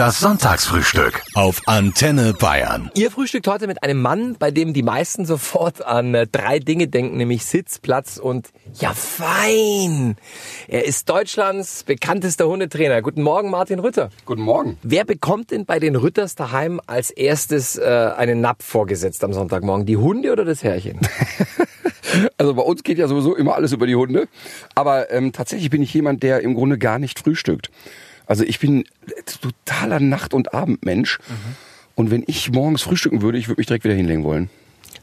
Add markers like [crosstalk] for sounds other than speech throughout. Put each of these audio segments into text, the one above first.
Das Sonntagsfrühstück auf Antenne Bayern. Ihr frühstückt heute mit einem Mann, bei dem die meisten [laughs] sofort an äh, drei Dinge denken, nämlich Sitz, Platz und ja fein. Er ist Deutschlands bekanntester Hundetrainer. Guten Morgen, Martin Rütter. Guten Morgen. Wer bekommt denn bei den Rütters daheim als erstes äh, einen Napp vorgesetzt am Sonntagmorgen? Die Hunde oder das Herrchen? [laughs] Also bei uns geht ja sowieso immer alles über die Hunde. Aber ähm, tatsächlich bin ich jemand, der im Grunde gar nicht frühstückt. Also ich bin totaler Nacht- und Abendmensch. Mhm. Und wenn ich morgens frühstücken würde, ich würde mich direkt wieder hinlegen wollen.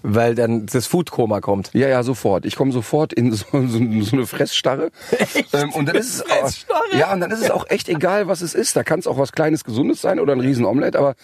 Weil dann das Foodkoma kommt. Ja, ja, sofort. Ich komme sofort in so, [laughs] so, so eine Fressstarre. Echt? Ähm, und dann ist es auch, ja, und dann ist es auch echt egal, was es ist. Da kann es auch was Kleines, Gesundes sein oder ein Riesenomelett, aber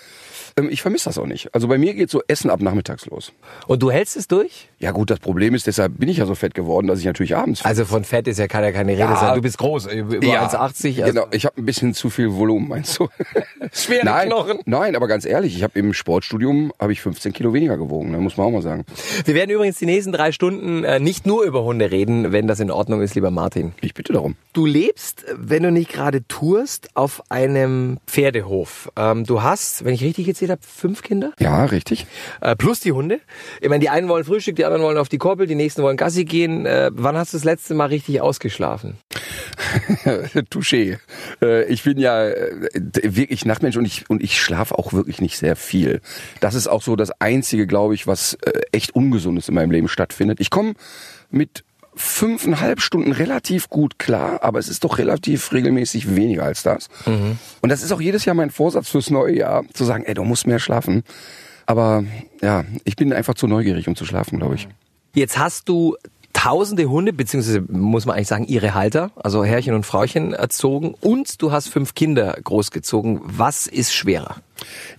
ähm, ich vermisse das auch nicht. Also bei mir geht so Essen ab nachmittags los. Und du hältst es durch? Ja gut, das Problem ist, deshalb bin ich ja so fett geworden, dass ich natürlich abends... Also von Fett ist ja keine, keine Rede Ja. sein. Du bist groß, über Ja, 1,80. Also Genau, ich habe ein bisschen zu viel Volumen, meinst du? [laughs] Schwere nein, Knochen. Nein, aber ganz ehrlich, ich habe im Sportstudium habe ich 15 Kilo weniger gewogen, ne, muss man auch mal sagen. Wir werden übrigens die nächsten drei Stunden äh, nicht nur über Hunde reden, wenn das in Ordnung ist, lieber Martin. Ich bitte darum. Du lebst, wenn du nicht gerade tourst, auf einem Pferdehof. Ähm, du hast, wenn ich richtig gezählt habe, fünf Kinder Ja, richtig. äh, plus die Hunde. Ich meine, die einen wollen Frühstück, die anderen wollen auf die Koppel, die nächsten wollen Gassi gehen. Äh, wann hast du das letzte Mal richtig ausgeschlafen? [laughs] Touché. Äh, ich bin ja äh, wirklich Nachtmensch und ich und ich schlafe auch wirklich nicht sehr viel. Das ist auch so das einzige, glaube ich, was äh, echt ungesundes in meinem Leben stattfindet. Ich komme mit fünfeinhalb Stunden relativ gut klar, aber es ist doch relativ regelmäßig weniger als das. Und das ist auch jedes Jahr mein Vorsatz fürs neue Jahr, zu sagen, ey, du musst mehr schlafen. Aber ja, ich bin einfach zu neugierig, um zu schlafen, glaube ich. Jetzt hast du tausende Hunde, beziehungsweise muss man eigentlich sagen, ihre Halter, also Herrchen und Frauchen erzogen und du hast fünf Kinder großgezogen. Was ist schwerer?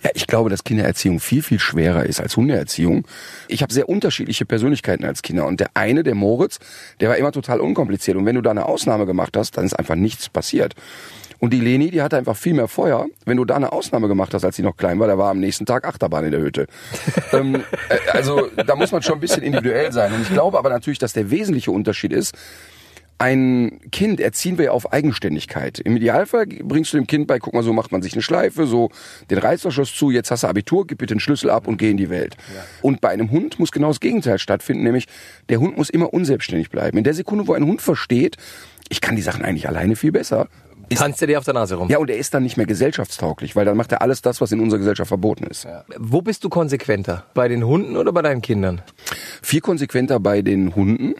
Ja, ich glaube, dass Kindererziehung viel, viel schwerer ist als Hundeerziehung. Ich habe sehr unterschiedliche Persönlichkeiten als Kinder. Und der eine, der Moritz, der war immer total unkompliziert. Und wenn du da eine Ausnahme gemacht hast, dann ist einfach nichts passiert. Und die Leni, die hatte einfach viel mehr Feuer. Wenn du da eine Ausnahme gemacht hast, als sie noch klein war, da war am nächsten Tag Achterbahn in der Hütte. [laughs] ähm, äh, also da muss man schon ein bisschen individuell sein. Und ich glaube aber natürlich, dass der wesentliche Unterschied ist, ein Kind erziehen wir ja auf Eigenständigkeit. Im Idealfall bringst du dem Kind bei, guck mal, so macht man sich eine Schleife, so den Reißverschluss zu, jetzt hast du Abitur, gib bitte den Schlüssel ab und geh in die Welt. Und bei einem Hund muss genau das Gegenteil stattfinden, nämlich der Hund muss immer unselbstständig bleiben. In der Sekunde, wo ein Hund versteht, ich kann die Sachen eigentlich alleine viel besser, ist Tanzt er dir auf der Nase rum? ja, und er ist dann nicht mehr gesellschaftstauglich, weil dann macht er alles das, was in unserer Gesellschaft verboten ist. Wo bist du konsequenter? Bei den Hunden oder bei deinen Kindern? viel konsequenter bei den Hunden,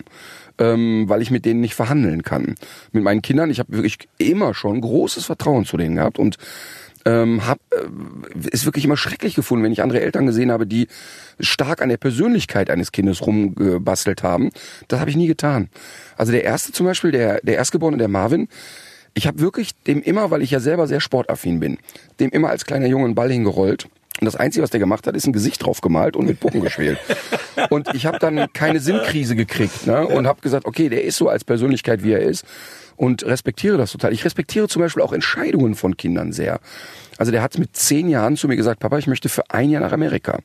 ähm, weil ich mit denen nicht verhandeln kann. Mit meinen Kindern, ich habe wirklich immer schon großes Vertrauen zu denen gehabt und ähm, hab äh, ist wirklich immer schrecklich gefunden, wenn ich andere Eltern gesehen habe, die stark an der Persönlichkeit eines Kindes rumgebastelt haben. Das habe ich nie getan. Also der erste zum Beispiel, der der Erstgeborene, der Marvin, ich habe wirklich dem immer, weil ich ja selber sehr sportaffin bin, dem immer als kleiner Junge einen Ball hingerollt. Und das Einzige, was der gemacht hat, ist ein Gesicht drauf gemalt und mit Puppen gespielt. [laughs] Und ich habe dann keine Sinnkrise gekriegt ne? und habe gesagt, okay, der ist so als Persönlichkeit, wie er ist und respektiere das total. Ich respektiere zum Beispiel auch Entscheidungen von Kindern sehr. Also der hat mit zehn Jahren zu mir gesagt, Papa, ich möchte für ein Jahr nach Amerika.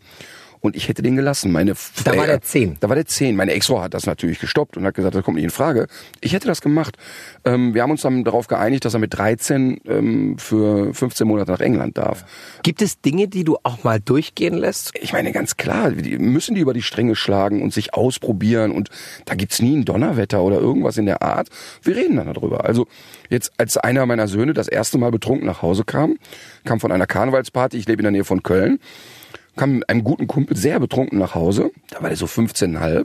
Und ich hätte den gelassen. Meine Da war der zehn. Da war der zehn. Meine Ex-Frau hat das natürlich gestoppt und hat gesagt, das kommt nicht in Frage. Ich hätte das gemacht. Ähm, wir haben uns dann darauf geeinigt, dass er mit 13 ähm, für 15 Monate nach England darf. Gibt es Dinge, die du auch mal durchgehen lässt? Ich meine, ganz klar, die müssen die über die Stränge schlagen und sich ausprobieren und da gibt's nie ein Donnerwetter oder irgendwas in der Art. Wir reden dann darüber. Also jetzt, als einer meiner Söhne das erste Mal betrunken nach Hause kam, kam von einer Karnevalsparty, ich lebe in der Nähe von Köln, kam mit einem guten Kumpel sehr betrunken nach Hause, da war der so 15,5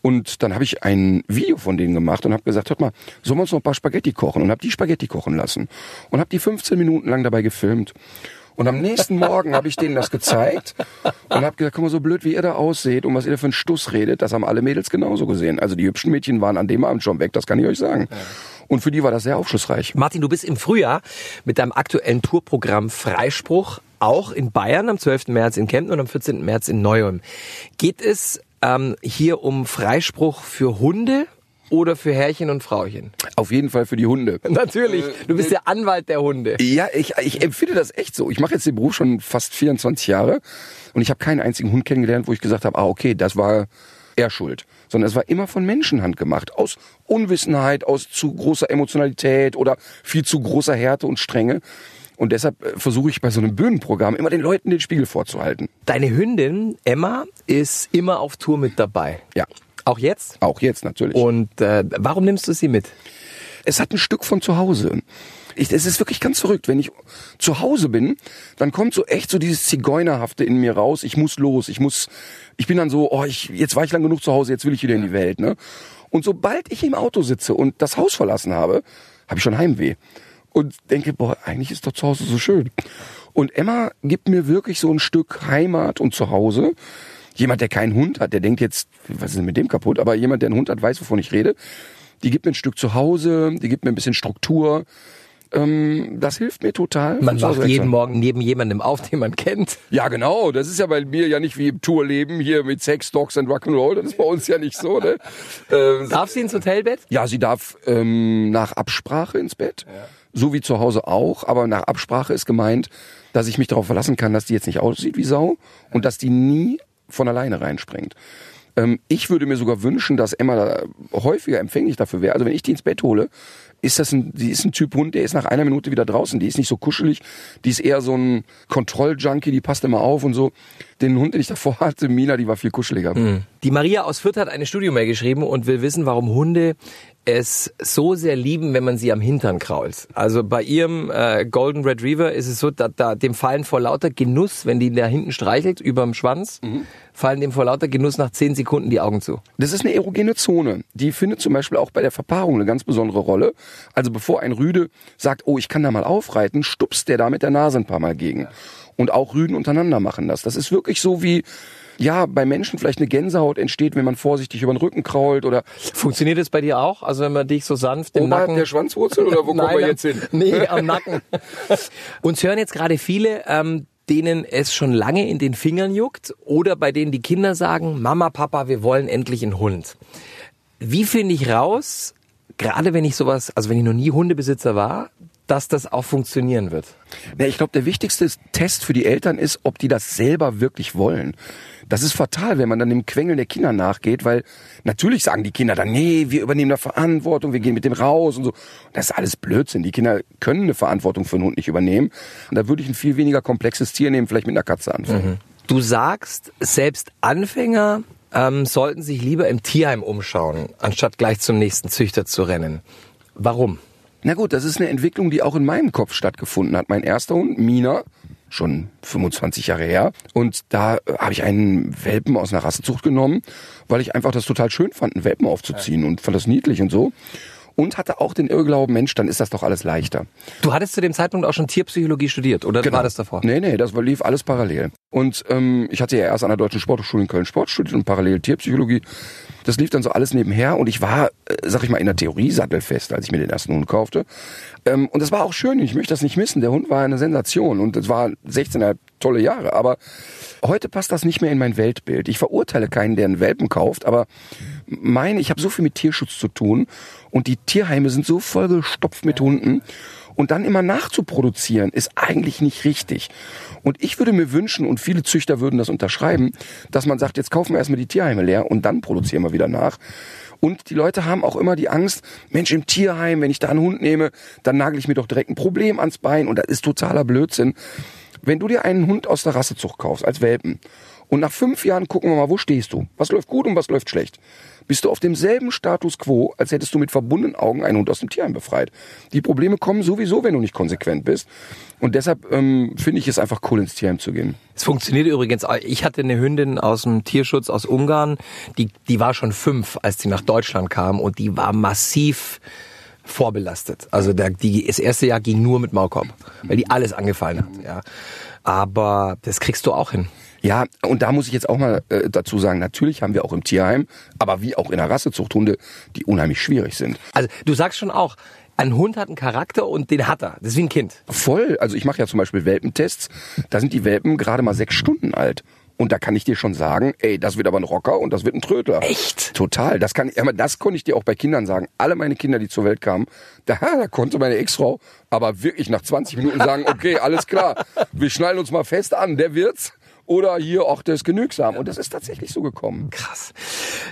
und dann habe ich ein Video von denen gemacht und habe gesagt, hört mal, sollen wir uns noch ein paar Spaghetti kochen? Und habe die Spaghetti kochen lassen und habe die 15 Minuten lang dabei gefilmt. Und am nächsten Morgen habe ich denen das gezeigt und habe gesagt, guck mal, so blöd wie ihr da ausseht und was ihr da für einen Stuss redet, das haben alle Mädels genauso gesehen. Also die hübschen Mädchen waren an dem Abend schon weg, das kann ich euch sagen. Und für die war das sehr aufschlussreich. Martin, du bist im Frühjahr mit deinem aktuellen Tourprogramm Freispruch auch in Bayern am 12. März in Kempten und am 14. März in Neu-Ulm. Geht es ähm, hier um Freispruch für Hunde oder für Herrchen und Frauchen? Auf jeden Fall für die Hunde. [laughs] Natürlich, du bist der Anwalt der Hunde. Ja, ich, ich empfinde das echt so. Ich mache jetzt den Beruf schon fast 24 Jahre und ich habe keinen einzigen Hund kennengelernt, wo ich gesagt habe, ah okay, das war er schuld. Sondern es war immer von Menschenhand gemacht. Aus Unwissenheit, aus zu großer Emotionalität oder viel zu großer Härte und Strenge. Und deshalb äh, versuche ich bei so einem Bühnenprogramm immer den Leuten den Spiegel vorzuhalten. Deine Hündin Emma ist immer auf Tour mit dabei. Ja, Auch jetzt? auch jetzt natürlich. Und äh, warum nimmst du sie mit? es hat ein Stück von zu Hause. Ich, es ist wirklich ganz verrückt. Wenn ich zu Hause bin, dann kommt so echt so dieses Zigeunerhafte in mir raus. Ich muss los. Ich muss, ich bin dann so, oh, ich, jetzt war ich lang genug zu Hause, jetzt will ich wieder in die Welt, ne? Und sobald ich im Auto sitze und das Haus verlassen habe, habe ich schon Heimweh. Und denke, boah, eigentlich ist doch zu Hause so schön. Und Emma gibt mir wirklich so ein Stück Heimat und Zuhause. Jemand, der keinen Hund hat, der denkt jetzt, was ist denn mit dem kaputt? Aber jemand, der einen Hund hat, weiß, wovon ich rede. Die gibt mir ein Stück Zuhause, die gibt mir ein bisschen Struktur. Ähm, das hilft mir total. Man wacht jeden sein. Morgen neben jemandem auf, den man kennt. Ja, genau. Das ist ja bei mir ja nicht wie im Tourleben hier mit Sex, Dogs and Rock'n'Roll. Das ist bei uns ja nicht so, ne? [laughs] Ähm, Darf sie ins Hotelbett? ja, sie darf ähm, nach Absprache ins Bett. So wie zu Hause auch. Aber nach Absprache ist gemeint, dass ich mich darauf verlassen kann, dass die jetzt nicht aussieht wie Sau und dass die nie von alleine reinspringt. Ähm, ich würde mir sogar wünschen, dass Emma da häufiger empfänglich dafür wäre. Also wenn ich die ins Bett hole, ist das ein, die ist ein Typ Hund, der ist nach einer Minute wieder draußen. Die ist nicht so kuschelig. Die ist eher so ein Kontrolljunkie, die passt immer auf und so. Den Hund, den ich davor hatte, Mina, die war viel kuscheliger. Die Maria aus Fürth hat eine Studiomail geschrieben und will wissen, warum Hunde es so sehr lieben, wenn man sie am Hintern krault. Also bei ihrem äh, Golden Retriever ist es so, da, da dem fallen vor lauter Genuss, wenn die da hinten streichelt überm Schwanz, fallen dem vor lauter Genuss nach zehn Sekunden die Augen zu. Das ist eine erogene Zone. Die findet zum Beispiel auch bei der Verpaarung eine ganz besondere Rolle. Also bevor ein Rüde sagt, oh, ich kann da mal aufreiten, stupst der da mit der Nase ein paar Mal gegen. Und auch Rüden untereinander machen das. Das ist wirklich so wie, ja, bei Menschen vielleicht eine Gänsehaut entsteht, wenn man vorsichtig über den Rücken krault oder Funktioniert es bei dir auch? Also wenn man dich so sanft im oberhalb Nacken... der Schwanzwurzel oder wo [laughs] kommen wir Nein, jetzt hin? [laughs] Nee, am Nacken. Uns hören jetzt gerade viele, ähm, denen es schon lange in den Fingern juckt oder bei denen die Kinder sagen, Mama, Papa, wir wollen endlich einen Hund. Wie finde ich raus, gerade wenn ich sowas, also wenn ich noch nie Hundebesitzer war, dass das auch funktionieren wird? Ja, ich glaube, der wichtigste Test für die Eltern ist, ob die das selber wirklich wollen. Das ist fatal, wenn man dann dem Quengeln der Kinder nachgeht, weil natürlich sagen die Kinder dann, nee, wir übernehmen da Verantwortung, wir gehen mit dem raus und so. Das ist alles Blödsinn. Die Kinder können eine Verantwortung für einen Hund nicht übernehmen. Und da würde ich ein viel weniger komplexes Tier nehmen, vielleicht mit einer Katze anfangen. Du sagst, selbst Anfänger ähm, sollten sich lieber im Tierheim umschauen, anstatt gleich zum nächsten Züchter zu rennen. Warum? Na gut, das ist eine Entwicklung, die auch in meinem Kopf stattgefunden hat. Mein erster Hund, Mina, schon 25 Jahre her. Und da äh, habe ich einen Welpen aus einer Rassezucht genommen, weil ich einfach das total schön fand, einen Welpen aufzuziehen und fand das niedlich und so. Und hatte auch den Irrglauben, Mensch, dann ist das doch alles leichter. Du hattest zu dem Zeitpunkt auch schon Tierpsychologie studiert, oder war das davor? Nee, nee, das lief alles parallel. Und ähm, ich hatte ja erst an der Deutschen Sporthochschule in Köln Sport studiert und parallel Tierpsychologie. Das lief dann so alles nebenher und ich war, äh, sag ich mal, in der Theorie sattelfest, als ich mir den ersten Hund kaufte. Ähm, und das war auch schön, ich möchte das nicht missen. Der Hund war eine Sensation und es war 16 tolle Jahre. Aber heute passt das nicht mehr in mein Weltbild. Ich verurteile keinen, der einen Welpen kauft, aber meine, ich habe so viel mit Tierschutz zu tun und die Tierheime sind so vollgestopft mit Hunden. Und dann immer nachzuproduzieren, ist eigentlich nicht richtig. Und ich würde mir wünschen, und viele Züchter würden das unterschreiben, dass man sagt, jetzt kaufen wir erstmal die Tierheime leer und dann produzieren wir wieder nach. Und die Leute haben auch immer die Angst, Mensch, im Tierheim, wenn ich da einen Hund nehme, dann nagel ich mir doch direkt ein Problem ans Bein. Und das ist totaler Blödsinn. Wenn du dir einen Hund aus der Rassezucht kaufst, als Welpen, und nach fünf Jahren gucken wir mal, wo stehst du? Was läuft gut und was läuft schlecht? Bist du auf demselben Status quo, als hättest du mit verbundenen Augen einen Hund aus dem Tierheim befreit. Die Probleme kommen sowieso, wenn du nicht konsequent bist. Und deshalb ähm, finde ich es einfach cool, ins Tierheim zu gehen. Es funktioniert übrigens. Ich hatte eine Hündin aus dem Tierschutz aus Ungarn, die, die war schon fünf, als sie nach Deutschland kam und die war massiv vorbelastet. Also der, die, das erste Jahr ging nur mit Maulkorb, weil die alles angefallen hat. Ja. Aber das kriegst du auch hin. Ja, und da muss ich jetzt auch mal äh, dazu sagen, natürlich haben wir auch im Tierheim, aber wie auch in der Rassezucht Hunde, die unheimlich schwierig sind. Also du sagst schon auch, ein Hund hat einen Charakter und den hat er. Das ist wie ein Kind. Voll, also ich mache ja zum Beispiel Welpentests, da sind die Welpen gerade mal sechs Stunden alt. Und da kann ich dir schon sagen, ey, das wird aber ein Rocker und das wird ein Trödler. Echt? Total. Das kann, aber das konnte ich dir auch bei Kindern sagen. Alle meine Kinder, die zur Welt kamen, da, [laughs] da konnte meine Ex-Frau aber wirklich nach 20 Minuten sagen, okay, alles klar, wir schnallen uns mal fest an, der wird's. Oder hier, ach, der ist genügsam. Und das ist tatsächlich so gekommen. Krass.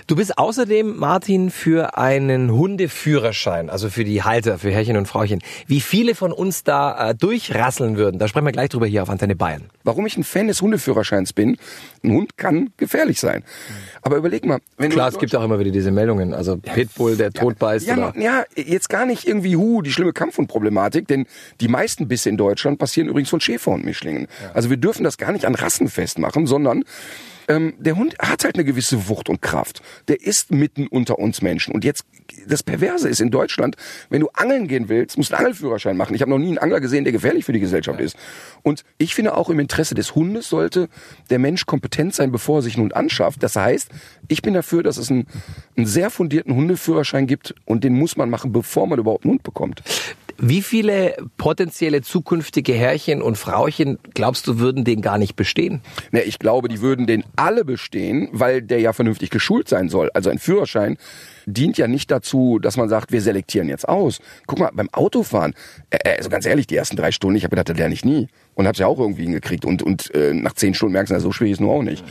Du bist außerdem, Martin, für einen Hundeführerschein, also für die Halter, für Herrchen und Frauchen. Wie viele von uns da äh, durchrasseln würden, da sprechen wir gleich drüber hier auf Antenne Bayern. Warum ich ein Fan des Hundeführerscheins bin, ein Hund kann gefährlich sein. Aber überleg mal, wenn Klar, es gibt auch immer wieder diese Meldungen, also Pitbull, der tot beißt ja, oder... ja, jetzt gar nicht irgendwie hu, die schlimme Kampfhundproblematik, denn die meisten Bisse in Deutschland passieren übrigens von Schäferhundmischlingen. Also wir dürfen das gar nicht an Rassen festmachen, sondern ähm, der Hund hat halt eine gewisse Wucht und Kraft. Der ist mitten unter uns Menschen. Und jetzt, das Perverse ist in Deutschland, wenn du angeln gehen willst, musst du einen Angelführerschein machen. Ich habe noch nie einen Angler gesehen, der gefährlich für die Gesellschaft ist. Und ich finde auch im Interesse des Hundes sollte der Mensch kompetent sein, bevor er sich einen Hund anschafft. Das heißt, ich bin dafür, dass es einen, einen sehr fundierten Hundeführerschein gibt und den muss man machen, bevor man überhaupt einen Hund bekommt. Wie viele potenzielle zukünftige Herrchen und Frauchen, glaubst du, würden den gar nicht bestehen? Ne, ich glaube, die würden den alle bestehen, weil der ja vernünftig geschult sein soll. Also ein Führerschein dient ja nicht dazu, dass man sagt, wir selektieren jetzt aus. Guck mal, beim Autofahren, äh, also ganz ehrlich, die ersten drei Stunden, ich habe gedacht, das lerne ich nie. Und hab's ja auch irgendwie hingekriegt. Und, und äh, nach zehn Stunden merkst du, na, so schwierig ist nur auch nicht.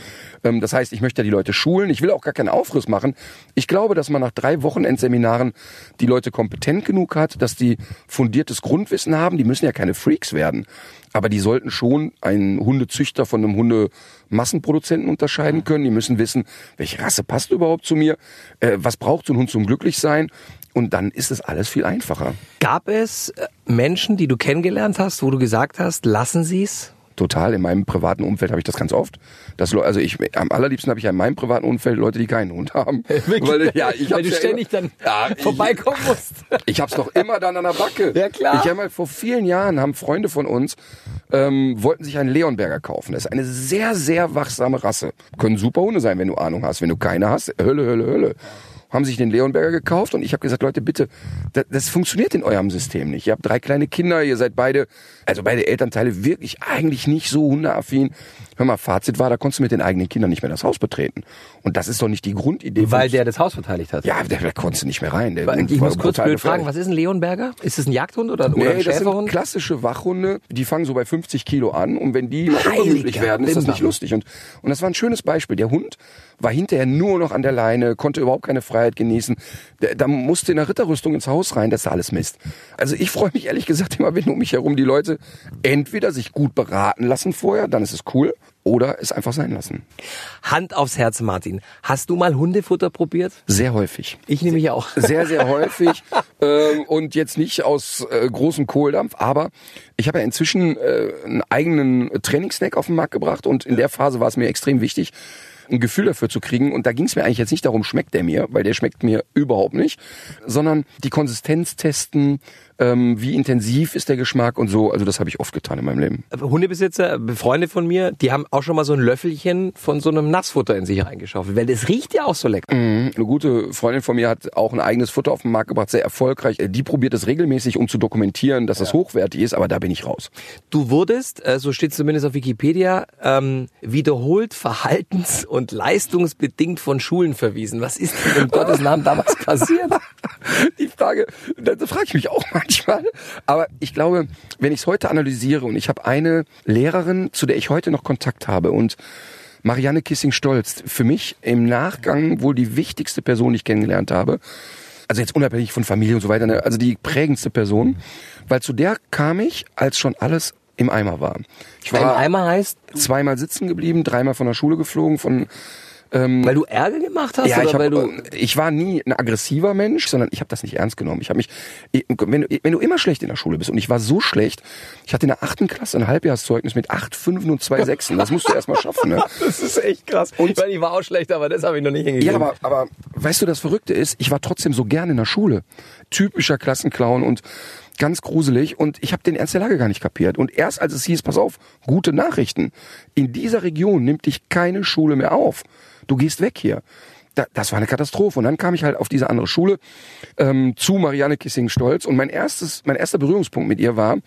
Ähm, das heißt, ich möchte ja die Leute schulen. Ich will auch gar keinen Aufriss machen. Ich glaube, dass man nach drei Wochenendseminaren die Leute kompetent genug hat, dass die fundiertes Grundwissen haben. Die müssen ja keine Freaks werden. Aber die sollten schon einen Hundezüchter von einem Hundemassenproduzenten unterscheiden können. Die müssen wissen, welche Rasse passt überhaupt zu mir, äh, was braucht so ein Hund zum Glücklichsein. Und dann ist es alles viel einfacher. Gab es äh, Menschen, die du kennengelernt hast, wo du gesagt hast, lassen sie es? Total. In meinem privaten Umfeld habe ich das ganz oft. Das, also ich, am allerliebsten habe ich ja in meinem privaten Umfeld Leute, die keinen Hund haben. [laughs] Weil, ja, ich Weil du ja ständig immer, dann ja, ich- vorbeikommen musst. [laughs] Ich hab's doch immer dann an der Backe. Ja, klar. Ich habe mal vor vielen Jahren haben Freunde von uns ähm, wollten sich einen Leonberger kaufen. Das ist eine sehr sehr wachsame Rasse. Können super Hunde sein, wenn du Ahnung hast. Wenn du keine hast, Hölle Hölle Hölle. Haben sich den Leonberger gekauft und ich habe gesagt, Leute, bitte, das, das funktioniert in eurem System nicht. Ihr habt drei kleine Kinder, ihr seid beide, also beide Elternteile wirklich eigentlich nicht so hundeaffin. Hör mal, Fazit war, da konntest du mit den eigenen Kindern nicht mehr das Haus betreten. Und das ist doch nicht die Grundidee. Weil der das Haus verteidigt hat. ja, da, da konntest du nicht mehr rein. Der Ich war muss kurz blöd fragen, was ist ein Leonberger? Ist es ein Jagdhund oder, oder ein Nee, das sind klassische Wachhunde, die fangen so bei 50 Kilo an und wenn die ungemütlich werden, ist das nicht lustig. Und, und das war ein schönes Beispiel. Der Hund war hinterher nur noch an der Leine, konnte überhaupt keine Freiheit genießen. Der, da musste in der Ritterrüstung ins Haus rein, das ist alles Mist. Also ich freue mich ehrlich gesagt immer, wenn um mich herum die Leute entweder sich gut beraten lassen vorher, dann ist es cool, oder es einfach sein lassen. Hand aufs Herz, Martin. Hast du mal Hundefutter probiert? Sehr häufig. Ich nämlich auch. sehr, sehr [laughs] häufig ähm, und jetzt nicht aus äh, großem Kohldampf, aber ich habe ja inzwischen äh, einen eigenen Trainingssnack auf den Markt gebracht und in der Phase war es mir extrem wichtig, ein Gefühl dafür zu kriegen. Und da ging es mir eigentlich jetzt nicht darum, schmeckt der mir, weil der schmeckt mir überhaupt nicht, sondern die Konsistenz testen, ähm, wie intensiv ist der Geschmack und so. Also das habe ich oft getan in meinem Leben. Hundebesitzer, Freunde von mir, die haben auch schon mal so ein Löffelchen von so einem Nassfutter in sich reingeschaufelt, weil das riecht ja auch so lecker. Mhm. Eine gute Freundin von mir hat auch ein eigenes Futter auf den Markt gebracht, sehr erfolgreich. Äh, Die probiert es regelmäßig, um zu dokumentieren, dass es hochwertig ist, aber da bin ich raus. Du wurdest, äh, so steht zumindest auf Wikipedia, ähm, wiederholt verhaltens- und leistungsbedingt von Schulen verwiesen. Was ist denn in [laughs] Gottes Namen damals passiert? Die Frage, da, frage ich mich auch manchmal. Aber ich glaube, wenn ich es heute analysiere und ich habe eine Lehrerin, zu der ich heute noch Kontakt habe und Marianne Kissing-Stolz, für mich im Nachgang wohl die wichtigste Person, die ich kennengelernt habe. Also jetzt unabhängig von Familie und so weiter, ne, also die prägendste Person. Weil zu der kam ich, als schon alles im Eimer war. Ich war Eimer heißt, zweimal sitzen geblieben, dreimal von der Schule geflogen, von weil du Ärger gemacht hast ja, oder ich, hab, weil du ich war nie ein aggressiver Mensch, sondern ich habe das nicht ernst genommen. Ich habe mich, ich- wenn du, wenn du immer schlecht in der Schule bist und ich war so schlecht, ich hatte in der achten Klasse ein Halbjahrszeugnis mit acht Fünfen und zwei Sechsen. Das musst du erst mal schaffen. Ne? [laughs] Das ist echt krass. Und- ich meine, ich war auch schlecht, aber das habe ich noch nicht hingekriegt. Ja, aber, aber weißt du, das Verrückte ist, ich war trotzdem so gern in der Schule. Typischer Klassenclown und ganz gruselig und ich habe den Ernst der Lage gar nicht kapiert. Und erst als es hieß, pass auf, gute Nachrichten, in dieser Region nimmt dich keine Schule mehr auf. Du gehst weg hier. Da, das war eine Katastrophe. Und dann kam ich halt auf diese andere Schule ähm, zu Marianne Kissing-Stolz und mein erstes, mein erster Berührungspunkt mit ihr war,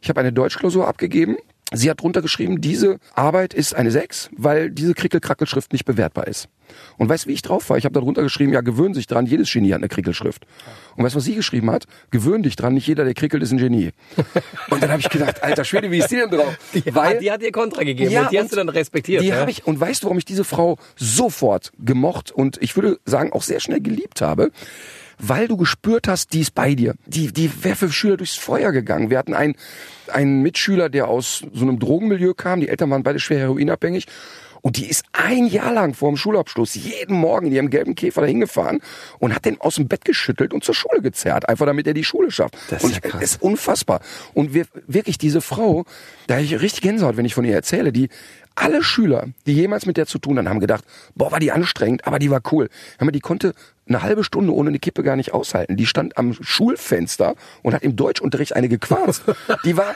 ich habe eine Deutschklausur abgegeben Sie hat drunter geschrieben, diese Arbeit ist eine 6, weil diese Krickelkrackelschrift nicht bewertbar ist. Und weißt du, wie ich drauf war? Ich habe da drunter geschrieben, ja, gewöhn sich dran, jedes Genie hat eine Krickelschrift. Und weißt du, was sie geschrieben hat? Gewöhn dich dran, nicht jeder, der krickelt, ist ein Genie. [laughs] Und dann habe ich gedacht, alter Schwede, wie ist die denn drauf? Die, weil, die hat dir Kontra gegeben Ja, und die hast du dann respektiert. Die ja? habe ich, und weißt du, warum ich diese Frau sofort gemocht und ich würde sagen auch sehr schnell geliebt habe? Weil du gespürt hast, die ist bei dir. Die, die wäre für Schüler durchs Feuer gegangen. Wir hatten einen, einen Mitschüler, der aus so einem Drogenmilieu kam. Die Eltern waren beide schwer heroinabhängig. Und die ist ein Jahr lang vor dem Schulabschluss jeden Morgen in ihrem gelben Käfer dahin gefahren und hat den aus dem Bett geschüttelt und zur Schule gezerrt, einfach damit er die Schule schafft. Das ist ja krass. ist unfassbar. Und wir, wirklich diese Frau, da ich richtig Gänsehaut, wenn ich von ihr erzähle, die alle Schüler, die jemals mit der zu tun hatten, haben gedacht, boah, war die anstrengend, aber die war cool. Mal, die konnte eine halbe Stunde ohne eine Kippe gar nicht aushalten. Die stand am Schulfenster und hat im Deutschunterricht eine gequarzt. Die war,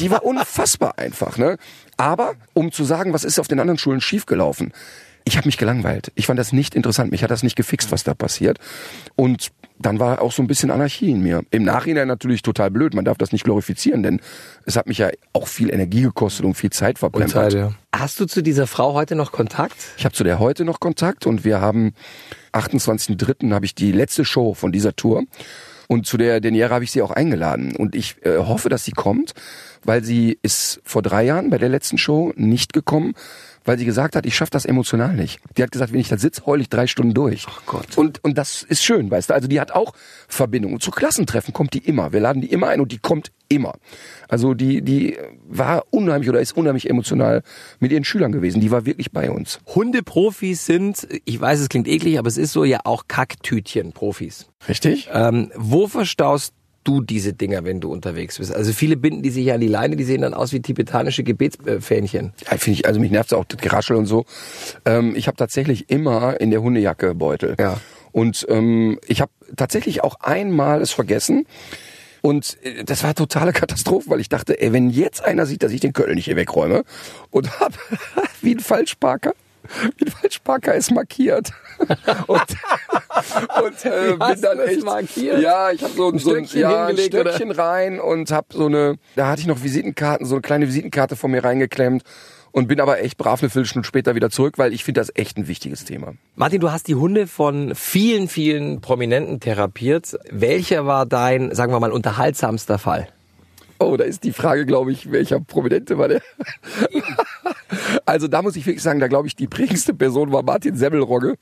die war unfassbar einfach, ne? Aber, um zu sagen, was ist auf den anderen Schulen schiefgelaufen? Ich habe mich gelangweilt. Ich fand das nicht interessant. Mich hat das nicht gefixt, was da passiert. Und dann war auch so ein bisschen Anarchie in mir. Im Nachhinein natürlich total blöd. Man darf das nicht glorifizieren, denn es hat mich ja auch viel Energie gekostet und viel Zeit verbremst. Hast du zu dieser Frau heute noch Kontakt? Ich habe zu der heute noch Kontakt und wir haben 28.03. habe ich die letzte Show von dieser Tour. Und zu der Deniera habe ich sie auch eingeladen. Und ich äh, hoffe, dass sie kommt, weil sie ist vor drei Jahren bei der letzten Show nicht gekommen, weil sie gesagt hat, ich schaffe das emotional nicht. Die hat gesagt, wenn ich da sitze, heul ich drei Stunden durch. Ach Gott. Und, und das ist schön, weißt du. Also die hat auch Verbindung. Und zu Klassentreffen kommt die immer. Wir laden die immer ein und die kommt immer. Also die, die war unheimlich oder ist unheimlich emotional mit ihren Schülern gewesen. Die war wirklich bei uns. Hundeprofis sind, ich weiß, es klingt eklig, aber es ist so ja auch Kacktütchen-Profis. Richtig? Ähm, wo verstaust du diese Dinger, wenn du unterwegs bist? Also viele binden die sich ja an die Leine, die sehen dann aus wie tibetanische Gebetsfähnchen. Ja, finde ich, also mich nervt auch das Geraschel und so. Ähm, ich habe tatsächlich immer in der Hundejacke Beutel. Ja. Und ähm, ich habe tatsächlich auch einmal es vergessen. Und äh, das war totale Katastrophe, weil ich dachte, ey, wenn jetzt einer sieht, dass ich den Köttel nicht hier wegräume und hab [laughs] wie ein Falschparker, wie ein Falschparker ist markiert. [laughs] und und äh, bin dann echt markiert? Ja, ich habe so ein, so ein, ja, ein oder? Stöckchen rein und habe so eine, da hatte ich noch Visitenkarten, so eine kleine Visitenkarte von mir reingeklemmt und bin aber echt brav eine Viertelstunde später wieder zurück, weil ich finde das echt ein wichtiges Thema. Martin, du hast die Hunde von vielen, vielen Prominenten therapiert. Welcher war dein, sagen wir mal, unterhaltsamster Fall? Oh, da ist die Frage, glaube ich, welcher Prominente war der? [laughs] also da muss ich wirklich sagen, da glaube ich, die prägendste Person war Martin Semmelrogge,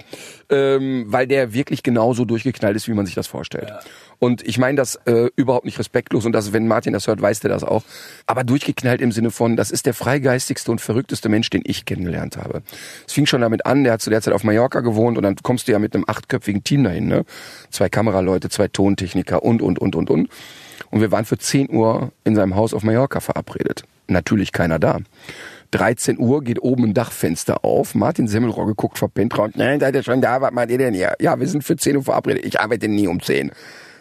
ähm, weil der wirklich genauso durchgeknallt ist, wie man sich das vorstellt. Und ich meine das äh, überhaupt nicht respektlos und das, wenn Martin das hört, weiß der das auch. Aber durchgeknallt im Sinne von, das ist der freigeistigste und verrückteste Mensch, den ich kennengelernt habe. Es fing schon damit an, der hat zu der Zeit auf Mallorca gewohnt und dann kommst du ja mit einem achtköpfigen Team dahin, ne? Zwei Kameraleute, zwei Tontechniker und, und, und, und, und. Und wir waren für 10 Uhr in seinem Haus auf Mallorca verabredet. Natürlich keiner da. 13 Uhr geht oben ein Dachfenster auf. Martin Semmelrogge guckt verpennt raus. Nein, seid ihr schon da? Was macht ihr denn hier? Ja, wir sind für 10 Uhr verabredet. Ich arbeite nie um 10.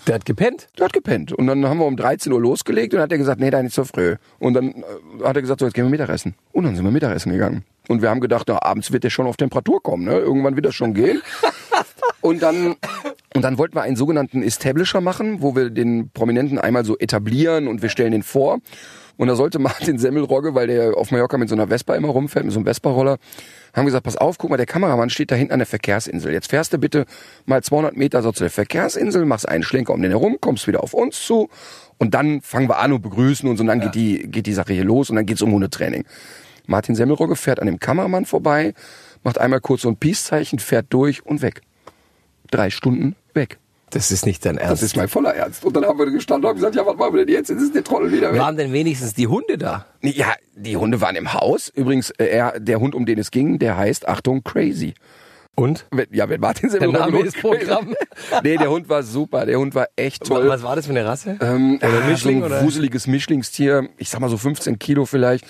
Der hat gepennt. Der hat gepennt. Und dann haben wir um 13 Uhr losgelegt und hat er gesagt, nee, da nicht so früh. Und dann äh, hat er gesagt, so, jetzt gehen wir Mittagessen. Und dann sind wir Mittagessen gegangen. Und wir haben gedacht, na, abends wird der schon auf Temperatur kommen, ne? Irgendwann wird das schon gehen. [laughs] Und dann, und dann wollten wir einen sogenannten Establisher machen, wo wir den Prominenten einmal so etablieren und wir stellen den vor. Und da sollte Martin Semmelrogge, weil der auf Mallorca mit so einer Vespa immer rumfährt, mit so einem Vespa-Roller, haben gesagt, pass auf, guck mal, der Kameramann steht da hinten an der Verkehrsinsel. Jetzt fährst du bitte mal 200 Meter so zu der Verkehrsinsel, machst einen Schlenker um den herum, kommst wieder auf uns zu und dann fangen wir an und begrüßen uns und dann geht die, geht die Sache hier los und dann geht's um Hundetraining. Martin Semmelrogge fährt an dem Kameramann vorbei, macht einmal kurz so ein Peace-Zeichen, fährt durch und weg. Drei Stunden weg. Das ist nicht dein Das Ernst. ist mein voller Ernst. Und dann haben wir gestanden und haben gesagt, ja, was machen wir denn jetzt? Jetzt ist der Trottel wieder weg. Waren denn wenigstens die Hunde da? Ja, die Hunde waren im Haus. Übrigens, äh, er, der Hund, um den es ging, der heißt, Achtung, Crazy. Und? Ja, wenn Martin Der Semmelrogge Name Hund ist Programm. [laughs] Nee, der Hund war super. Der Hund war echt toll. Was war das für eine Rasse? Ähm, Oder ah, Mischling, so ein wuseliges Mischlingstier. Ich sag mal so 15 Kilo vielleicht.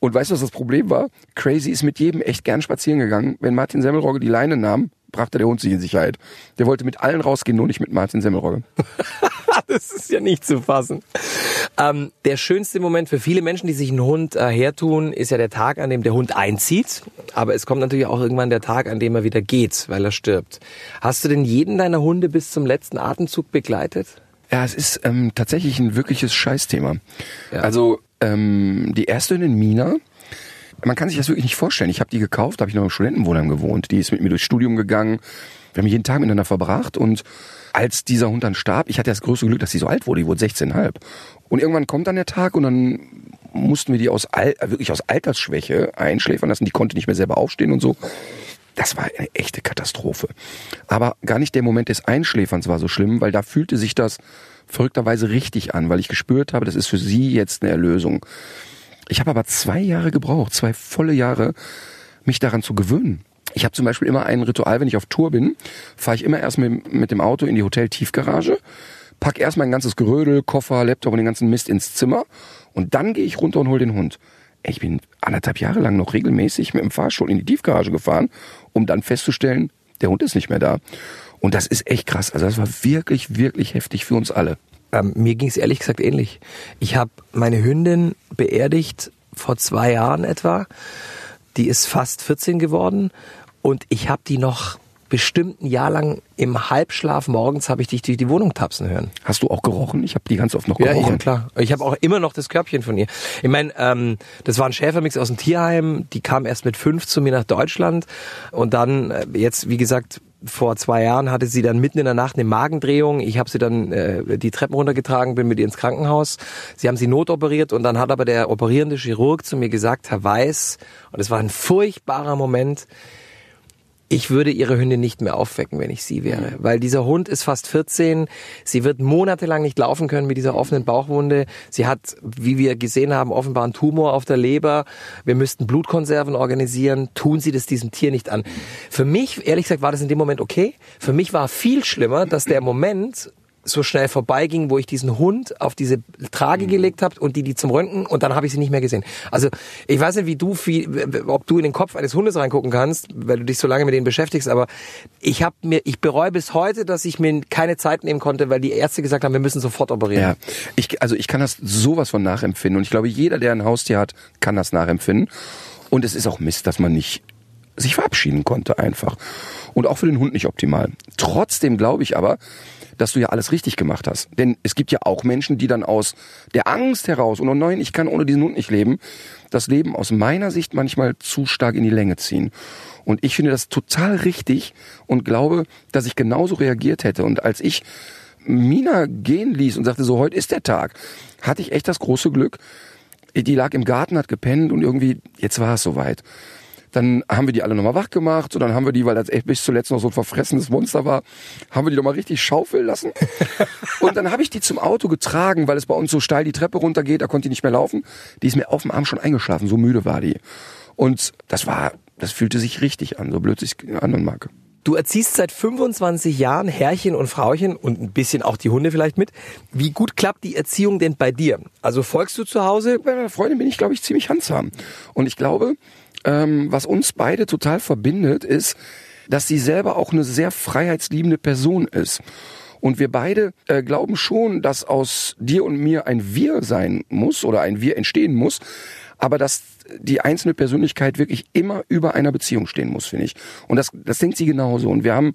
Und weißt du, was das Problem war? Crazy ist mit jedem echt gern spazieren gegangen. Wenn Martin Semmelrogge die Leine nahm, brachte der Hund sich in Sicherheit. Der wollte mit allen rausgehen, nur nicht mit Martin Semmelrogge. [laughs] das ist ja nicht zu fassen. Ähm, der schönste Moment für viele Menschen, die sich einen Hund äh, hertun, ist ja der Tag, an dem der Hund einzieht. Aber es kommt natürlich auch irgendwann der Tag, an dem er wieder geht, weil er stirbt. Hast du denn jeden deiner Hunde bis zum letzten Atemzug begleitet? Ja, es ist ähm, tatsächlich ein wirkliches Scheißthema. Ja. Also ähm, die erste Hündin Mina, man kann sich das wirklich nicht vorstellen. Ich habe die gekauft, habe ich noch im Studentenwohnheim gewohnt. Die ist mit mir durchs Studium gegangen. Wir haben jeden Tag miteinander verbracht und als dieser Hund dann starb, ich hatte das größte Glück, dass sie so alt wurde, die wurde 16,5. Und irgendwann kommt dann der Tag und dann mussten wir die aus Al wirklich aus Altersschwäche einschläfern lassen. Die konnte nicht mehr selber aufstehen und so. Das war eine echte Katastrophe. Aber gar nicht der Moment des Einschläferns war so schlimm, weil da fühlte sich das verrückterweise richtig an, weil ich gespürt habe, das ist für sie jetzt eine Erlösung. Ich habe aber zwei Jahre gebraucht, zwei volle Jahre, mich daran zu gewöhnen. Ich habe zum Beispiel immer ein Ritual, wenn ich auf Tour bin, fahre ich immer erst mit, mit dem Auto in die Hotel-Tiefgarage, pack erst mein ganzes Gerödel, Koffer, Laptop und den ganzen Mist ins Zimmer und dann gehe ich runter und hol den Hund. Ich bin anderthalb Jahre lang noch regelmäßig mit dem Fahrstuhl in die Tiefgarage gefahren, um dann festzustellen, der Hund ist nicht mehr da. Und das ist echt krass. Also das war wirklich, wirklich heftig für uns alle. Ähm, mir ging es ehrlich gesagt ähnlich. Ich habe meine Hündin beerdigt vor zwei Jahren etwa. Die ist fast 14 geworden und ich habe die noch bestimmt ein Jahr lang im Halbschlaf morgens habe ich dich durch die Wohnung tapsen hören. Hast du auch gerochen? Ich habe die ganz oft noch Ja, gerochen. ja klar. Ich habe auch immer noch das Körbchen von ihr. Ich meine, ähm, das war ein Schäfermix aus dem Tierheim. Die kam erst mit fünf zu mir nach Deutschland und dann äh, jetzt, wie gesagt, vor zwei Jahren hatte sie dann mitten in der Nacht eine Magendrehung. Ich habe sie dann äh, die Treppen runtergetragen, bin mit ihr ins Krankenhaus. Sie haben sie notoperiert und dann hat aber der operierende Chirurg zu mir gesagt, Herr Weiß, und es war ein furchtbarer Moment, ich würde ihre Hündin nicht mehr aufwecken, wenn ich sie wäre. Weil dieser Hund ist fast 14. Sie wird monatelang nicht laufen können mit dieser offenen Bauchwunde. Sie hat, wie wir gesehen haben, offenbar einen Tumor auf der Leber. Wir müssten Blutkonserven organisieren. Tun Sie das diesem Tier nicht an. Für mich, ehrlich gesagt, war das in dem Moment okay. Für mich war viel schlimmer, dass der Moment so schnell vorbeiging, wo ich diesen Hund auf diese Trage gelegt habe und die die zum Röntgen und dann habe ich sie nicht mehr gesehen. Also ich weiß nicht, wie du viel, ob du in den Kopf eines Hundes reingucken kannst, weil du dich so lange mit denen beschäftigst, aber ich habe mir, ich bereue bis heute, dass ich mir keine Zeit nehmen konnte, weil die Ärzte gesagt haben, wir müssen sofort operieren. Ja, ich, also ich kann das sowas von nachempfinden und ich glaube, jeder, der ein Haustier hat, kann das nachempfinden. Und es ist auch Mist, dass man nicht sich verabschieden konnte einfach. Und auch für den Hund nicht optimal. Trotzdem glaube ich aber, dass du ja alles richtig gemacht hast. Denn es gibt ja auch Menschen, die dann aus der Angst heraus und oh nein, ich kann ohne diesen Hund nicht leben, das Leben aus meiner Sicht manchmal zu stark in die Länge ziehen. Und ich finde das total richtig und glaube, dass ich genauso reagiert hätte. Und als ich Mina gehen ließ und sagte, so heute ist der Tag, hatte ich echt das große Glück. Die lag im Garten, hat gepennt und irgendwie, jetzt war es soweit. Dann haben wir die alle nochmal wach gemacht und dann haben wir die, weil das echt bis zuletzt noch so ein verfressenes Monster war, haben wir die nochmal richtig schaufeln lassen. [laughs] und dann habe ich die zum Auto getragen, weil es bei uns so steil die Treppe runtergeht, da konnte die nicht mehr laufen. Die ist mir auf dem Arm schon eingeschlafen, so müde war die. Und das war, das fühlte sich richtig an, so blöd sich anhören mag. Du erziehst seit 25 Jahren Herrchen und Frauchen und ein bisschen auch die Hunde vielleicht mit. Wie gut klappt die Erziehung denn bei dir? Also folgst du zu Hause? Bei meiner Freundin bin ich, glaube ich, ziemlich handsam. Und ich glaube, ähm, was uns beide total verbindet, ist, dass sie selber auch eine sehr freiheitsliebende Person ist. Und wir beide äh, glauben schon, dass aus dir und mir ein Wir sein muss oder ein Wir entstehen muss, aber dass die einzelne Persönlichkeit wirklich immer über einer Beziehung stehen muss, finde ich. Und das, das denkt sie genauso. Und wir haben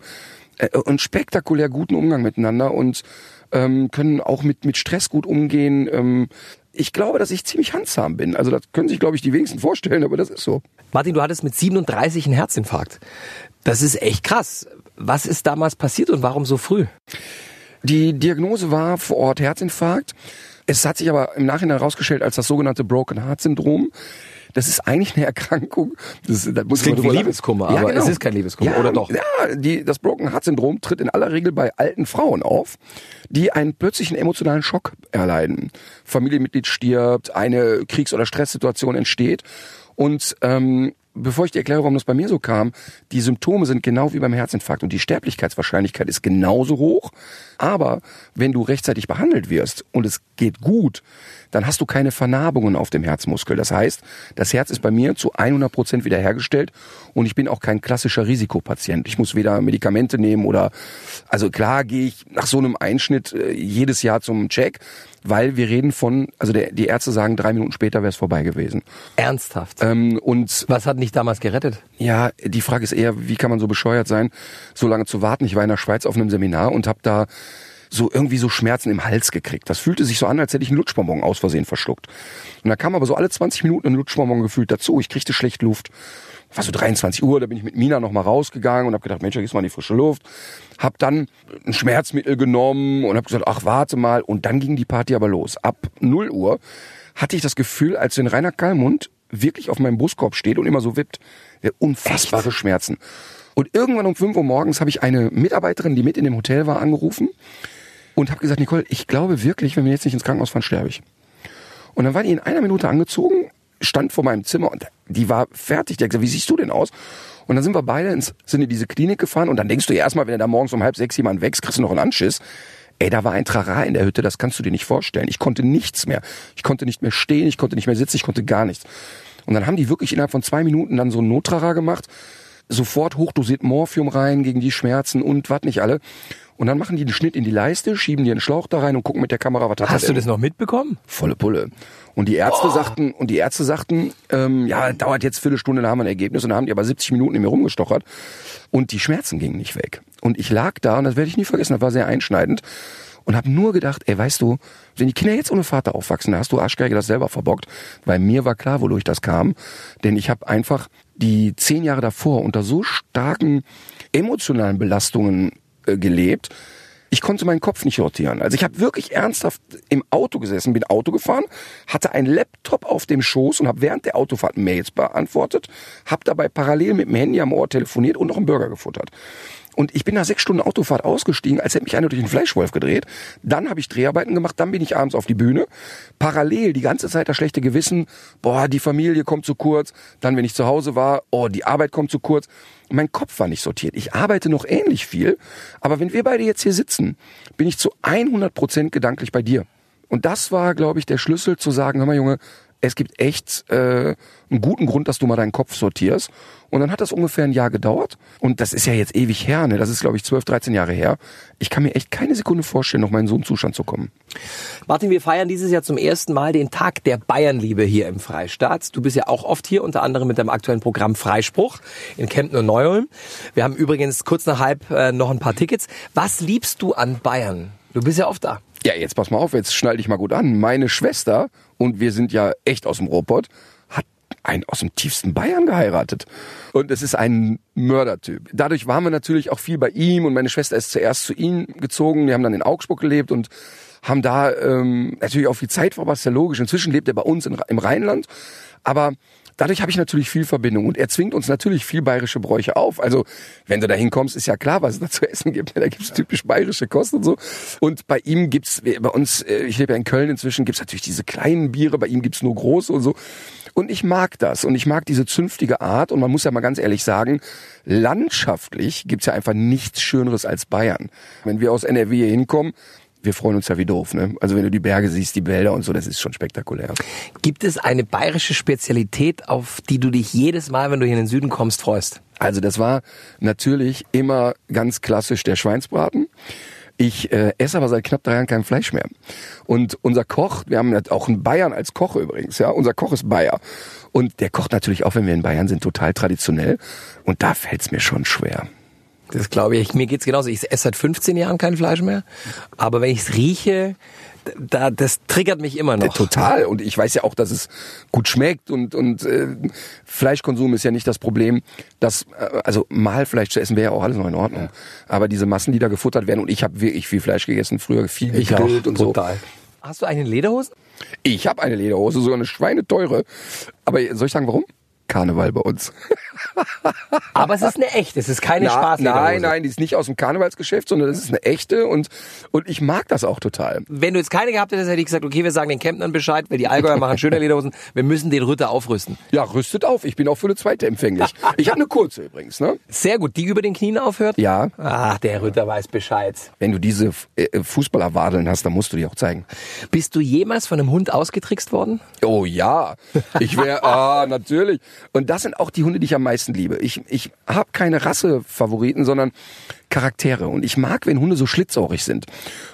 äh, einen spektakulär guten Umgang miteinander und ähm, können auch mit, mit Stress gut umgehen. Ähm, ich glaube, dass ich ziemlich handsam bin. Also das können sich, glaube ich, die wenigsten vorstellen, aber das ist so. Martin, du hattest mit 37 einen Herzinfarkt. Das ist echt krass. Was ist damals passiert und warum so früh? Die Diagnose war vor Ort Herzinfarkt. Es hat sich aber im Nachhinein herausgestellt als das sogenannte Broken Heart Syndrom. Das ist eigentlich eine Erkrankung. Das, das muss klingt wie Liebeskummer, aber es ist kein Liebeskummer, ja, oder doch? Ja, die, das Broken Heart Syndrom tritt in aller Regel bei alten Frauen auf, die einen plötzlichen emotionalen Schock erleiden. Familienmitglied stirbt, eine Kriegs- oder Stresssituation entsteht und ähm, bevor ich dir erkläre, warum das bei mir so kam, die Symptome sind genau wie beim Herzinfarkt und die Sterblichkeitswahrscheinlichkeit ist genauso hoch. Aber wenn du rechtzeitig behandelt wirst und es geht gut, dann hast du keine Vernarbungen auf dem Herzmuskel. Das heißt, das Herz ist bei mir zu 100 Prozent wiederhergestellt und ich bin auch kein klassischer Risikopatient. Ich muss weder Medikamente nehmen oder, also klar gehe ich nach so einem Einschnitt äh, jedes Jahr zum Check, weil wir reden von, also der, die Ärzte sagen, drei Minuten später wäre es vorbei gewesen. Ernsthaft. Ähm, und Was hat dich damals gerettet? ja, die Frage ist eher, wie kann man so bescheuert sein, so lange zu warten? Ich war in der Schweiz auf einem Seminar und habe da so irgendwie so Schmerzen im Hals gekriegt. Das fühlte sich so an, als hätte ich einen Lutschbonbon aus Versehen verschluckt. Und da kam aber so alle 20 Minuten ein Lutschbonbon gefühlt dazu. Ich kriegte schlecht Luft. War so 23 Uhr, da bin ich mit Mina noch mal rausgegangen und habe gedacht, Mensch, da gehst mal in die frische Luft. Hab dann ein Schmerzmittel genommen und habe gesagt, ach, warte mal. Und dann ging die Party aber los. Ab 0 Uhr hatte ich das Gefühl, als wenn Rainer Kallmund wirklich auf meinem Brustkorb steht und immer so wippt. Der unfassbare Echt? Schmerzen. Und irgendwann um 5 Uhr morgens habe ich eine Mitarbeiterin, die mit in dem Hotel war, angerufen und habe gesagt, Nicole, ich glaube wirklich, wenn wir jetzt nicht ins Krankenhaus fahren, sterbe ich. Und dann war die in einer Minute angezogen, stand vor meinem Zimmer und die war fertig. Die hat gesagt, wie siehst du denn aus? Und dann sind wir beide ins, sind in diese Klinik gefahren und dann denkst du ja erstmal, wenn du da morgens um halb sechs jemand wächst, kriegst du noch einen Anschiss. Ey, da war ein Trara in der Hütte, das kannst du dir nicht vorstellen. Ich konnte nichts mehr. Ich konnte nicht mehr stehen, ich konnte nicht mehr sitzen, ich konnte gar nichts. Und dann haben die wirklich innerhalb von zwei Minuten dann so ein Nottrara gemacht, sofort hochdosiert Morphium rein gegen die Schmerzen und was nicht alle. Und dann machen die den Schnitt in die Leiste, schieben dir einen Schlauch da rein und gucken mit der Kamera, was hat Hast du das noch mitbekommen? Volle Pulle. Und die Ärzte oh. sagten, und die Ärzte sagten, ähm, ja, dauert jetzt Viertelstunde, dann haben wir ein Ergebnis. Und dann haben die aber 70 Minuten in mir rumgestochert. Und die Schmerzen gingen nicht weg. Und ich lag da, und das werde ich nie vergessen, das war sehr einschneidend und habe nur gedacht, ey, weißt du, wenn die Kinder jetzt ohne Vater aufwachsen, dann hast du Arschgeige das selber verbockt, weil mir war klar, wodurch das kam, denn ich habe einfach die zehn Jahre davor unter so starken emotionalen Belastungen äh, gelebt, ich konnte meinen Kopf nicht sortieren. Also ich habe wirklich ernsthaft im Auto gesessen, bin Auto gefahren, hatte einen Laptop auf dem Schoß und habe während der Autofahrt Mails beantwortet, habe dabei parallel mit dem Handy am Ohr telefoniert und noch einen Burger gefuttert. Und ich bin nach sechs Stunden Autofahrt ausgestiegen, als hätte mich einer durch einen Fleischwolf gedreht. Dann habe ich Dreharbeiten gemacht, dann bin ich abends auf die Bühne. Parallel die ganze Zeit das schlechte Gewissen, boah, die Familie kommt zu kurz. Dann, wenn ich zu Hause war, oh, die Arbeit kommt zu kurz. Mein Kopf war nicht sortiert. Ich arbeite noch ähnlich viel, aber wenn wir beide jetzt hier sitzen, bin ich zu 100 Prozent gedanklich bei dir. Und das war, glaube ich, der Schlüssel zu sagen, hör mal Junge, es gibt echt äh, einen guten Grund, dass du mal deinen Kopf sortierst. Und dann hat das ungefähr ein Jahr gedauert. Und das ist ja jetzt ewig her, ne? Das ist, glaube ich, 12, 13 Jahre her. Ich kann mir echt keine Sekunde vorstellen, noch mal in so einen Zustand zu kommen. Martin, wir feiern dieses Jahr zum ersten Mal den Tag der Bayernliebe hier im Freistaat. Du bist ja auch oft hier, unter anderem mit deinem aktuellen Programm Freispruch in Kempten und Neuholm. Wir haben übrigens kurz nach halb äh, noch ein paar Tickets. Was liebst du an Bayern? Du bist ja oft da. Ja, jetzt pass mal auf, jetzt schnall dich mal gut an. Meine Schwester, und wir sind ja echt aus dem Robot, hat einen aus dem tiefsten Bayern geheiratet. Und es ist ein Mördertyp. Dadurch waren wir natürlich auch viel bei ihm und meine Schwester ist zuerst zu ihm gezogen. Wir haben dann in Augsburg gelebt und haben da ähm, natürlich auch viel Zeit verbracht, ist ja logisch. Inzwischen lebt er bei uns in, im Rheinland. Aber dadurch habe ich natürlich viel Verbindung und er zwingt uns natürlich viel bayerische Bräuche auf. Also wenn du da hinkommst, ist ja klar, was es da zu essen gibt. [laughs] Da gibt's typisch bayerische Kost und so. Und bei ihm gibt's bei uns, äh, ich lebe ja in Köln inzwischen, gibt's natürlich diese kleinen Biere, bei ihm gibt's nur große und so. Und ich mag das und ich mag diese zünftige Art und man muss ja mal ganz ehrlich sagen, landschaftlich gibt's ja einfach nichts Schöneres als Bayern. Wenn wir aus NRW hier hinkommen, wir freuen uns ja wie doof. Ne? Also wenn du die Berge siehst, die Wälder und so, das ist schon spektakulär. Gibt es eine bayerische Spezialität, auf die du dich jedes Mal, wenn du hier in den Süden kommst, freust? Also das war natürlich immer ganz klassisch der Schweinsbraten. Ich äh, esse aber seit knapp drei Jahren kein Fleisch mehr. Und unser Koch, wir haben auch einen Bayern als Koch übrigens, ja, unser Koch ist Bayer. Und der kocht natürlich auch, wenn wir in Bayern sind, total traditionell. Und da fällt's mir schon schwer. Das glaube ich. Mir geht's genauso. Ich esse seit 15 Jahren kein Fleisch mehr. Aber wenn ich es rieche, da, das triggert mich immer noch. Total. Und ich weiß ja auch, dass es gut schmeckt und, und äh, Fleischkonsum ist ja nicht das Problem. Das, äh, also mal Fleisch zu essen wäre ja auch alles noch in Ordnung. Aber diese Massen, die da gefuttert werden, und ich habe wirklich viel Fleisch gegessen, früher viel gegrillt und total. so. Hast du eine Lederhose? Ich habe eine Lederhose, sogar eine schweineteure. Aber soll ich sagen, warum? Karneval bei uns. Aber es ist eine echte, es ist keine Spaß. Nein, nein, die ist nicht aus dem Karnevalsgeschäft, sondern das ist eine echte und, und ich mag das auch total. Wenn du jetzt keine gehabt hättest, hätte ich gesagt, okay, wir sagen den Kempnern Bescheid, weil die Allgäuer machen schöne Lederhosen, wir müssen den Ritter aufrüsten. Ja, rüstet auf, ich bin auch für eine zweite empfänglich. Ich habe eine kurze übrigens, ne? Sehr gut, die über den Knien aufhört? Ja. Ach, der Ritter weiß Bescheid. Wenn du diese äh, Fußballerwadeln hast, dann musst du die auch zeigen. Bist du jemals von einem Hund ausgetrickst worden? Oh ja, ich wäre, [laughs] ah, natürlich. Und das sind auch die Hunde, die ich am meisten liebe. Ich, ich habe keine Rassefavoriten, sondern Charaktere. Und ich mag, wenn Hunde so schlitzohrig sind.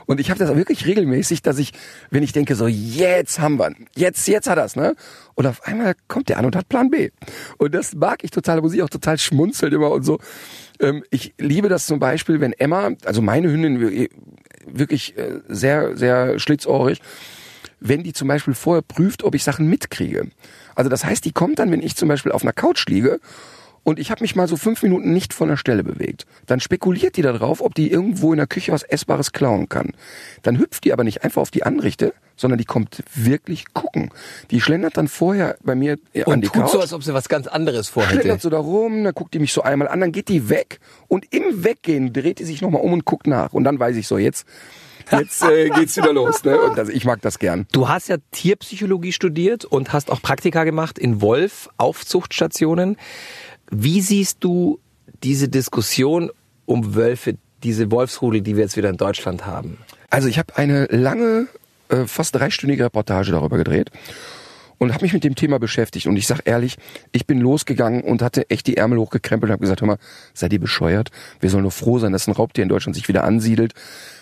Und ich habe das wirklich regelmäßig, dass ich, wenn ich denke, so jetzt haben wir, jetzt, jetzt hat er's, ne? Und auf einmal kommt der an und hat Plan B. Und das mag ich total, muss ich auch total schmunzeln immer und so. Ähm, ich liebe das zum Beispiel, wenn Emma, also meine Hündin, wirklich äh, sehr, sehr schlitzohrig, wenn die zum Beispiel vorher prüft, ob ich Sachen mitkriege. Also das heißt, die kommt dann, wenn ich zum Beispiel auf einer Couch liege und ich habe mich mal so fünf Minuten nicht von der Stelle bewegt. Dann spekuliert die darauf, ob die irgendwo in der Küche was Essbares klauen kann. Dann hüpft die aber nicht einfach auf die Anrichte, sondern die kommt wirklich gucken. Die schlendert dann vorher bei mir äh, an Und die tut Couch. so, als ob sie was ganz anderes vorhätte. schlendert so da rum, dann guckt die mich so einmal an, dann geht die weg und im Weggehen dreht die sich nochmal um und guckt nach. Und dann weiß ich so, jetzt, jetzt äh, [laughs] geht's wieder los. Ne? Und das, ich mag das gern. Du hast ja Tierpsychologie studiert und hast auch Praktika gemacht in Wolf Aufzuchtstationen. Wie siehst du diese Diskussion um Wölfe, diese Wolfsrudel, die wir jetzt wieder in Deutschland haben? Also ich habe eine lange, äh, fast dreistündige Reportage darüber gedreht und habe mich mit dem Thema beschäftigt. Und ich sag ehrlich, ich bin losgegangen und hatte echt die Ärmel hochgekrempelt und habe gesagt, hör mal, seid ihr bescheuert? Wir sollen nur froh sein, dass ein Raubtier in Deutschland sich wieder ansiedelt,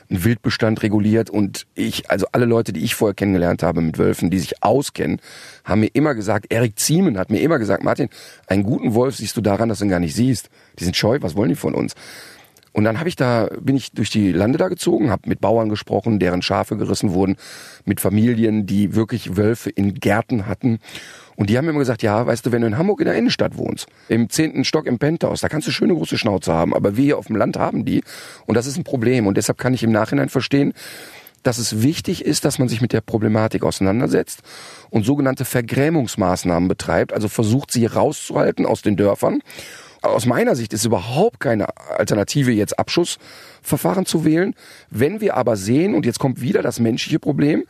ein Wildbestand reguliert. Und ich, also alle Leute, die ich vorher kennengelernt habe mit Wölfen, die sich auskennen, haben mir immer gesagt, Erik Ziemen hat mir immer gesagt, Martin, einen guten Wolf siehst du daran, dass du ihn gar nicht siehst. Die sind scheu, was wollen die von uns? Und dann habe ich da bin ich durch die Lande da gezogen, habe mit Bauern gesprochen, deren Schafe gerissen wurden, mit Familien, die wirklich Wölfe in Gärten hatten. Und die haben immer gesagt, ja, weißt du, wenn du in Hamburg in der Innenstadt wohnst, im zehnten Stock im Penthouse, da kannst du schöne große Schnauze haben, aber wir hier auf dem Land haben die. Und das ist ein Problem. Und deshalb kann ich im Nachhinein verstehen, dass es wichtig ist, dass man sich mit der Problematik auseinandersetzt und sogenannte Vergrämungsmaßnahmen betreibt, also versucht, sie rauszuhalten aus den Dörfern. Aus meiner Sicht ist überhaupt keine Alternative, jetzt Abschussverfahren zu wählen. Wenn wir aber sehen, und jetzt kommt wieder das menschliche Problem,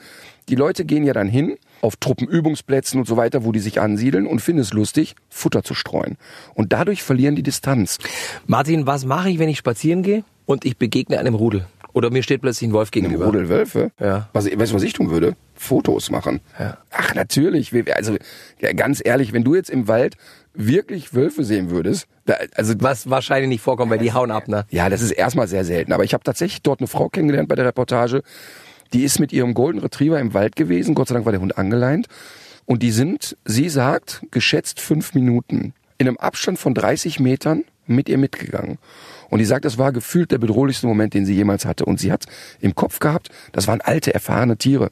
die Leute gehen ja dann hin auf Truppenübungsplätzen und so weiter, wo die sich ansiedeln und finden es lustig, Futter zu streuen. Und dadurch verlieren die Distanz. Martin, was mache ich, wenn ich spazieren gehe und ich begegne einem Rudel? Oder mir steht plötzlich ein Wolf gegenüber. Rudel Wölfe? Ja. Was, weißt du, was ich tun würde? Fotos machen. Ja. Ach, natürlich. Also, ja, ganz ehrlich, wenn du jetzt im Wald wirklich Wölfe sehen würdest, da, also Was wahrscheinlich nicht vorkommt, weil die hauen ab, ne? Ja, das ist erstmal sehr selten. Aber ich habe tatsächlich dort eine Frau kennengelernt bei der Reportage. Die ist mit ihrem Golden Retriever im Wald gewesen. Gott sei Dank war der Hund angeleint. Und die sind, sie sagt, geschätzt fünf Minuten in einem Abstand von 30 Metern mit ihr mitgegangen. Und die sagt, das war gefühlt der bedrohlichste Moment, den sie jemals hatte. Und sie hat im Kopf gehabt, das waren alte, erfahrene Tiere.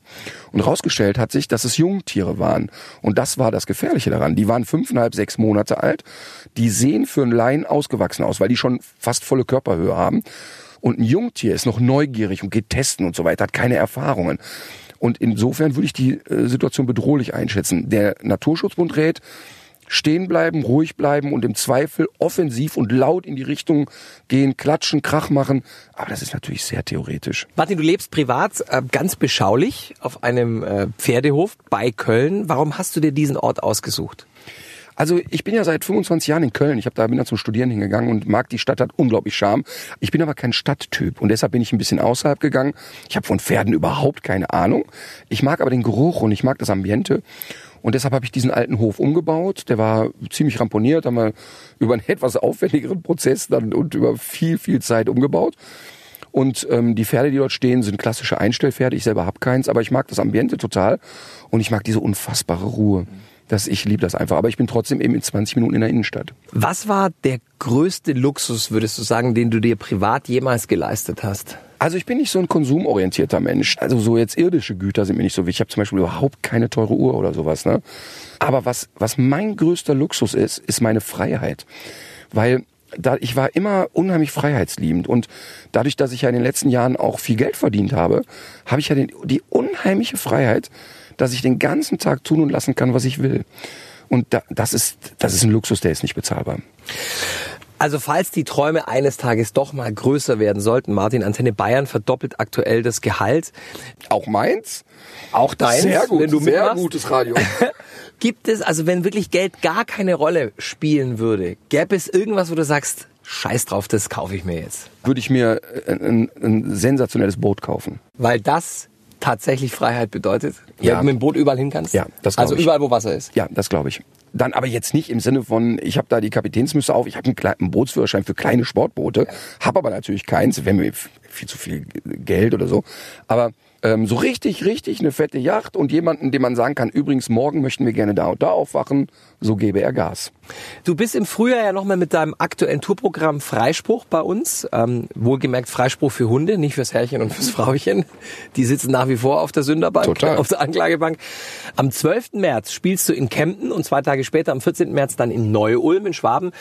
Und rausgestellt hat sich, dass es Jungtiere waren. Und das war das Gefährliche daran. Die waren fünfeinhalb, sechs Monate alt. Die sehen für einen Laien ausgewachsen aus, weil die schon fast volle Körperhöhe haben. Und ein Jungtier ist noch neugierig und geht testen und so weiter, hat keine Erfahrungen. Und insofern würde ich die äh, Situation bedrohlich einschätzen. Der Naturschutzbund rät, stehen bleiben, ruhig bleiben und im Zweifel offensiv und laut in die Richtung gehen, klatschen, Krach machen. Aber das ist natürlich sehr theoretisch. Martin, du lebst privat äh, ganz beschaulich auf einem äh, Pferdehof bei Köln. Warum hast du dir diesen Ort ausgesucht? Also ich bin ja seit 25 Jahren in Köln. Ich habe da bin da zum Studieren hingegangen und mag die Stadt hat unglaublich Charme. Ich bin aber kein Stadttyp und deshalb bin ich ein bisschen außerhalb gegangen. Ich habe von Pferden überhaupt keine Ahnung. Ich mag aber den Geruch und ich mag das Ambiente. Und deshalb habe ich diesen alten Hof umgebaut. Der war ziemlich ramponiert, haben wir über einen [laughs] etwas aufwendigeren Prozess dann und über viel, viel Zeit umgebaut. Und ähm, die Pferde, die dort stehen, sind klassische Einstellpferde. Ich selber habe keins, aber ich mag das Ambiente total und ich mag diese unfassbare Ruhe. Das, ich liebe das einfach. Aber ich bin trotzdem eben in 20 Minuten in der Innenstadt. Was war der größte Luxus, würdest du sagen, den du dir privat jemals geleistet hast? Also ich bin nicht so ein konsumorientierter Mensch. Also so jetzt irdische Güter sind mir nicht so wichtig. Ich habe zum Beispiel überhaupt keine teure Uhr oder sowas. Ne? Aber was, was mein größter Luxus ist, ist meine Freiheit. Weil da, ich war immer unheimlich freiheitsliebend und dadurch, dass ich ja in den letzten Jahren auch viel Geld verdient habe, habe ich ja den, die unheimliche Freiheit, dass ich den ganzen Tag tun und lassen kann, was ich will. Und da, das ist das ist ein Luxus, der ist nicht bezahlbar. Also falls die Träume eines Tages doch mal größer werden sollten, Martin, Antenne Bayern verdoppelt aktuell das Gehalt. Auch meins? Auch deins, sehr gut, wenn du sehr mitmachst. gutes Radio. [laughs] Gibt es, also wenn wirklich Geld gar keine Rolle spielen würde, gäbe es irgendwas, wo du sagst, scheiß drauf, das kaufe ich mir jetzt? Würde ich mir ein, ein sensationelles Boot kaufen. Weil das tatsächlich Freiheit bedeutet? Ja. Wenn du mit dem Boot überall hin kannst? Ja, das glaub Also ich. überall, wo Wasser ist? Ja, das glaube ich. Dann aber jetzt nicht im Sinne von, ich habe da die Kapitänsmütze auf, ich habe einen, kleinen- einen Bootsführerschein für kleine Sportboote, habe aber natürlich keins, wäre mir f- viel zu viel Geld oder so. Aber ähm, so richtig, richtig eine fette Yacht und jemanden, dem man sagen kann, übrigens morgen möchten wir gerne da und da aufwachen, so gebe er Gas. Du bist im Frühjahr ja nochmal mit deinem aktuellen Tourprogramm Freispruch bei uns. Ähm, wohlgemerkt Freispruch für Hunde, nicht fürs Herrchen und fürs Frauchen. Die sitzen nach wie vor auf der Sünderbank, Total. auf der Anklagebank. Am 12. März spielst du in Kempten und zwei Tage später, am 14. März, dann in Neu-Ulm in Schwaben.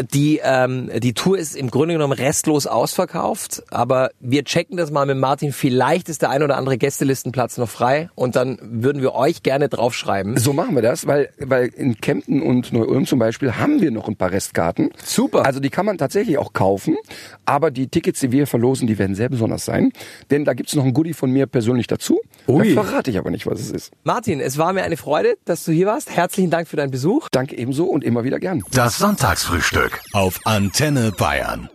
Die, ähm, die Tour ist im Grunde genommen restlos ausverkauft, aber wir checken das mal mit Martin. Vielleicht ist der ein oder andere Gästelistenplatz noch frei und dann würden wir euch gerne draufschreiben. So machen wir das, weil, weil in Kempten und Neu-Ulm zum Beispiel haben wir noch ein paar Restkarten. Super. Also die kann man tatsächlich auch kaufen, aber die Tickets, die wir verlosen, die werden sehr besonders sein. Denn da gibt's noch ein Goodie von mir persönlich dazu. Ui. Da verrate ich aber nicht, was es ist. Martin, es war mir eine Freude, dass du hier warst. Herzlichen Dank für deinen Besuch. Danke ebenso und immer wieder gern. Das Sonntagsfrühstück auf Antenne Bayern.